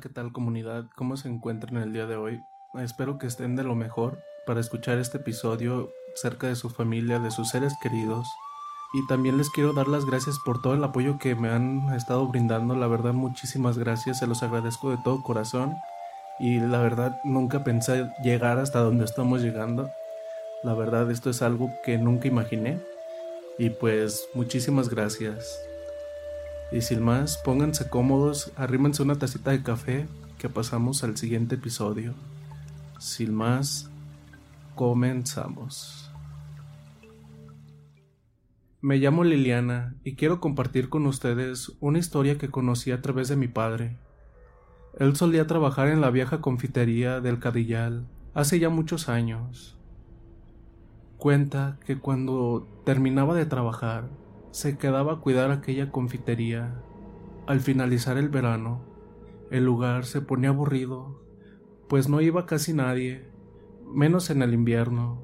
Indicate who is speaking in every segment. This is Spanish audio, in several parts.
Speaker 1: ¿Qué tal comunidad? ¿Cómo se encuentran el día de hoy? Espero que estén de lo mejor para escuchar este episodio cerca de su familia, de sus seres queridos. Y también les quiero dar las gracias por todo el apoyo que me han estado brindando. La verdad, muchísimas gracias. Se los agradezco de todo corazón. Y la verdad, nunca pensé llegar hasta donde estamos llegando. La verdad, esto es algo que nunca imaginé. Y pues, muchísimas gracias. Y sin más, pónganse cómodos, arrímense una tacita de café, que pasamos al siguiente episodio. Sin más, comenzamos. Me llamo Liliana y quiero compartir con ustedes una historia que conocí a través de mi padre. Él solía trabajar en la vieja confitería del Cadillal hace ya muchos años. Cuenta que cuando terminaba de trabajar, se quedaba a cuidar aquella confitería. Al finalizar el verano, el lugar se ponía aburrido, pues no iba casi nadie, menos en el invierno.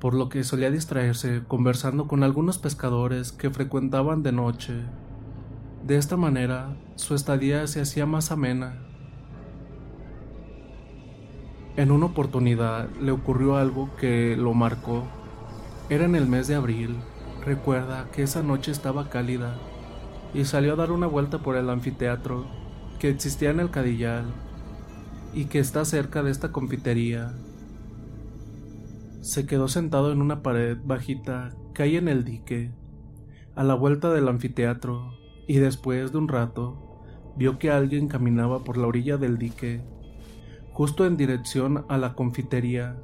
Speaker 1: Por lo que solía distraerse conversando con algunos pescadores que frecuentaban de noche. De esta manera, su estadía se hacía más amena. En una oportunidad le ocurrió algo que lo marcó. Era en el mes de abril. Recuerda que esa noche estaba cálida y salió a dar una vuelta por el anfiteatro que existía en el Cadillal y que está cerca de esta confitería. Se quedó sentado en una pared bajita que hay en el dique, a la vuelta del anfiteatro, y después de un rato vio que alguien caminaba por la orilla del dique, justo en dirección a la confitería.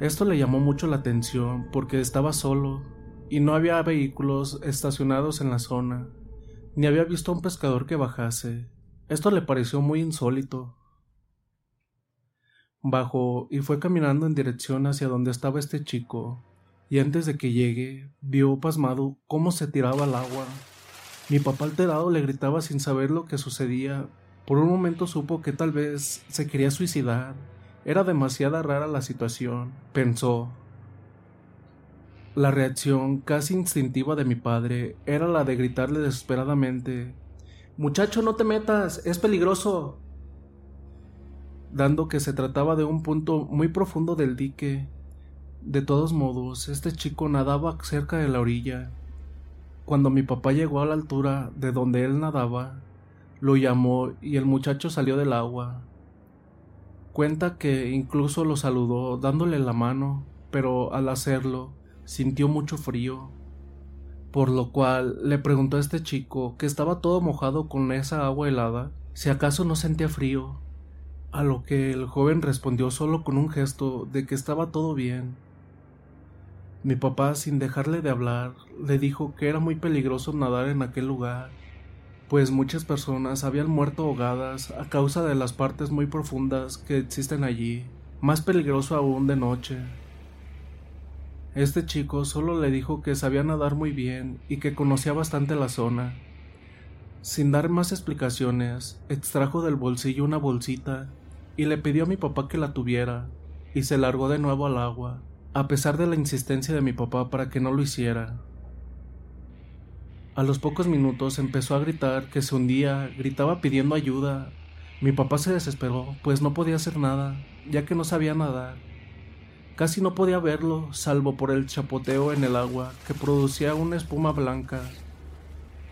Speaker 1: Esto le llamó mucho la atención porque estaba solo y no había vehículos estacionados en la zona, ni había visto a un pescador que bajase. Esto le pareció muy insólito. Bajó y fue caminando en dirección hacia donde estaba este chico, y antes de que llegue, vio pasmado cómo se tiraba al agua. Mi papá alterado le gritaba sin saber lo que sucedía. Por un momento supo que tal vez se quería suicidar. Era demasiada rara la situación, pensó. La reacción casi instintiva de mi padre era la de gritarle desesperadamente Muchacho, no te metas, es peligroso. Dando que se trataba de un punto muy profundo del dique. De todos modos, este chico nadaba cerca de la orilla. Cuando mi papá llegó a la altura de donde él nadaba, lo llamó y el muchacho salió del agua. Cuenta que incluso lo saludó dándole la mano, pero al hacerlo sintió mucho frío, por lo cual le preguntó a este chico, que estaba todo mojado con esa agua helada, si acaso no sentía frío, a lo que el joven respondió solo con un gesto de que estaba todo bien. Mi papá, sin dejarle de hablar, le dijo que era muy peligroso nadar en aquel lugar, pues muchas personas habían muerto ahogadas a causa de las partes muy profundas que existen allí, más peligroso aún de noche. Este chico solo le dijo que sabía nadar muy bien y que conocía bastante la zona. Sin dar más explicaciones, extrajo del bolsillo una bolsita y le pidió a mi papá que la tuviera, y se largó de nuevo al agua, a pesar de la insistencia de mi papá para que no lo hiciera. A los pocos minutos empezó a gritar que se hundía, gritaba pidiendo ayuda. Mi papá se desesperó, pues no podía hacer nada, ya que no sabía nadar. Casi no podía verlo, salvo por el chapoteo en el agua que producía una espuma blanca.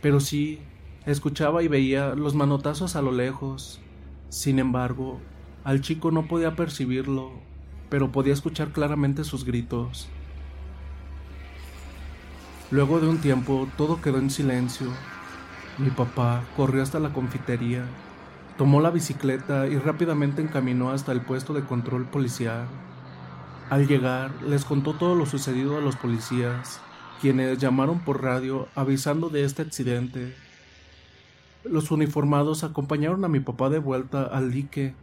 Speaker 1: pero sí escuchaba y veía los manotazos a lo lejos. Sin embargo, al chico no podía percibirlo, pero podía escuchar claramente sus gritos. Luego de un tiempo todo quedó en silencio. Mi papá corrió hasta la confitería, tomó la bicicleta y rápidamente encaminó hasta el puesto de control policial. Al llegar, les contó todo lo sucedido a los policías, quienes llamaron por radio avisando de este accidente. Los uniformados acompañaron a mi papá de vuelta al dique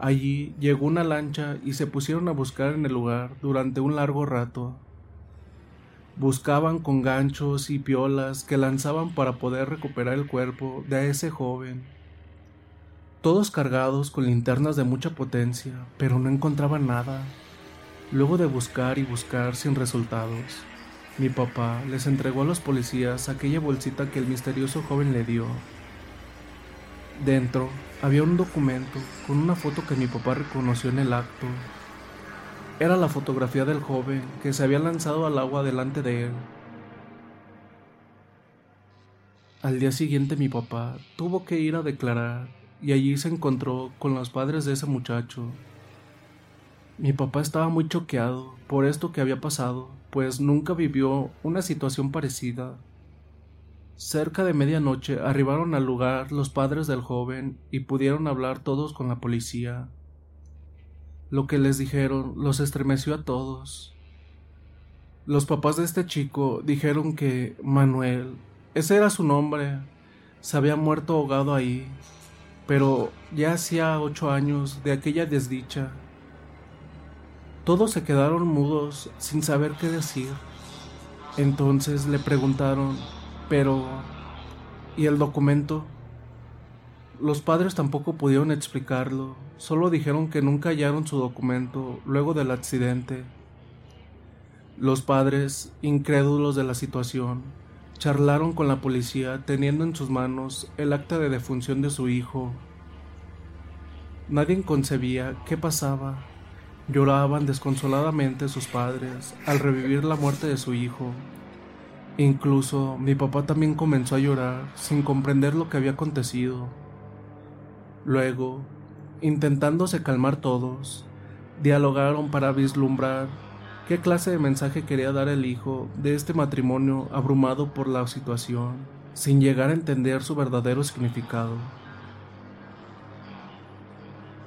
Speaker 1: Allí llegó una lancha y se pusieron a buscar en el lugar durante un largo rato. Buscaban con ganchos y piolas que lanzaban para poder recuperar el cuerpo de ese joven. Todos cargados con linternas de mucha potencia, pero no encontraban nada. Luego de buscar y buscar sin resultados, mi papá les entregó a los policías aquella bolsita que el misterioso joven le dio. Dentro había un documento con una foto que mi papá reconoció en el acto. Era la fotografía del joven que se había lanzado al agua delante de él. Al día siguiente mi papá tuvo que ir a declarar y allí se encontró con los padres de ese muchacho. Mi papá estaba muy choqueado por esto que había pasado, pues nunca vivió una situación parecida. Cerca de medianoche arribaron al lugar los padres del joven y pudieron hablar todos con la policía. Lo que les dijeron los estremeció a todos. Los papás de este chico dijeron que Manuel, ese era su nombre, se había muerto ahogado ahí, pero ya hacía ocho años de aquella desdicha. Todos se quedaron mudos sin saber qué decir. Entonces le preguntaron pero... ¿Y el documento? Los padres tampoco pudieron explicarlo, solo dijeron que nunca hallaron su documento luego del accidente. Los padres, incrédulos de la situación, charlaron con la policía teniendo en sus manos el acta de defunción de su hijo. Nadie concebía qué pasaba. Lloraban desconsoladamente sus padres al revivir la muerte de su hijo. Incluso mi papá también comenzó a llorar sin comprender lo que había acontecido. Luego, intentándose calmar todos, dialogaron para vislumbrar qué clase de mensaje quería dar el hijo de este matrimonio abrumado por la situación, sin llegar a entender su verdadero significado.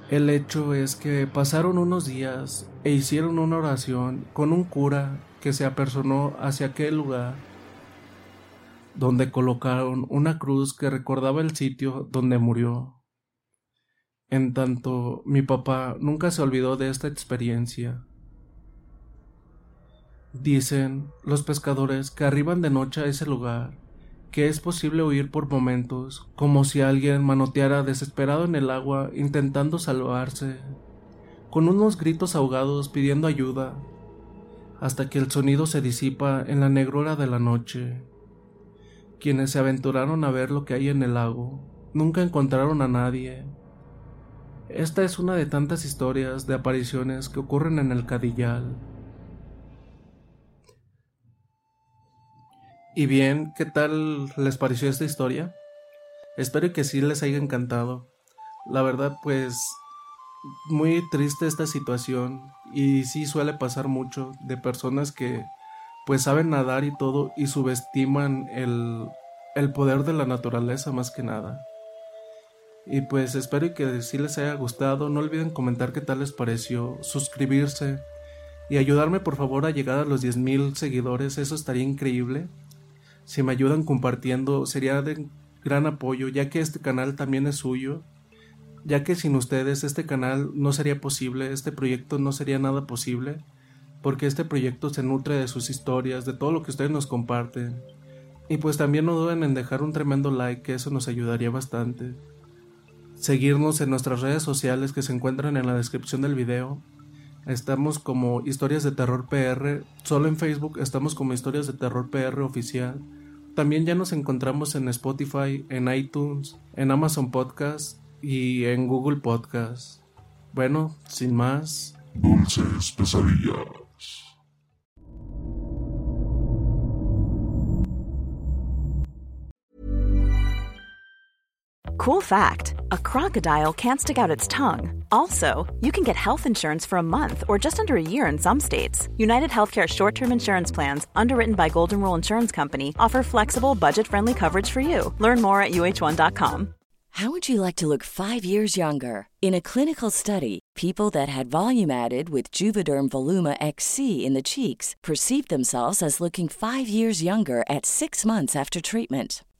Speaker 1: El hecho es que pasaron unos días e hicieron una oración con un cura que se apersonó hacia aquel lugar donde colocaron una cruz que recordaba el sitio donde murió. En tanto, mi papá nunca se olvidó de esta experiencia. Dicen los pescadores que arriban de noche a ese lugar, que es posible huir por momentos, como si alguien manoteara desesperado en el agua intentando salvarse, con unos gritos ahogados pidiendo ayuda, hasta que el sonido se disipa en la negrura de la noche. Quienes se aventuraron a ver lo que hay en el lago nunca encontraron a nadie. Esta es una de tantas historias de apariciones que ocurren en el Cadillal. Y bien, ¿qué tal les pareció esta historia? Espero que sí les haya encantado. La verdad, pues muy triste esta situación y sí suele pasar mucho de personas que pues saben nadar y todo y subestiman el, el poder de la naturaleza más que nada. Y pues espero que si les haya gustado, no olviden comentar qué tal les pareció, suscribirse y ayudarme por favor a llegar a los 10.000 seguidores, eso estaría increíble. Si me ayudan compartiendo sería de gran apoyo, ya que este canal también es suyo, ya que sin ustedes este canal no sería posible, este proyecto no sería nada posible porque este proyecto se nutre de sus historias, de todo lo que ustedes nos comparten. Y pues también no duden en dejar un tremendo like, que eso nos ayudaría bastante. Seguirnos en nuestras redes sociales que se encuentran en la descripción del video. Estamos como Historias de Terror PR, solo en Facebook estamos como Historias de Terror PR oficial. También ya nos encontramos en Spotify, en iTunes, en Amazon Podcast y en Google Podcast. Bueno, sin más.
Speaker 2: Dulces pesadillas.
Speaker 3: Cool fact a crocodile can't stick out its tongue. Also, you can get health insurance for a month or just under a year in some states. United Healthcare short term insurance plans, underwritten by Golden Rule Insurance Company, offer flexible, budget friendly coverage for you. Learn more at uh1.com.
Speaker 4: How would you like to look five years younger? In a clinical study, people that had volume added with Juvederm Voluma XC in the cheeks perceived themselves as looking five years younger at six months after treatment.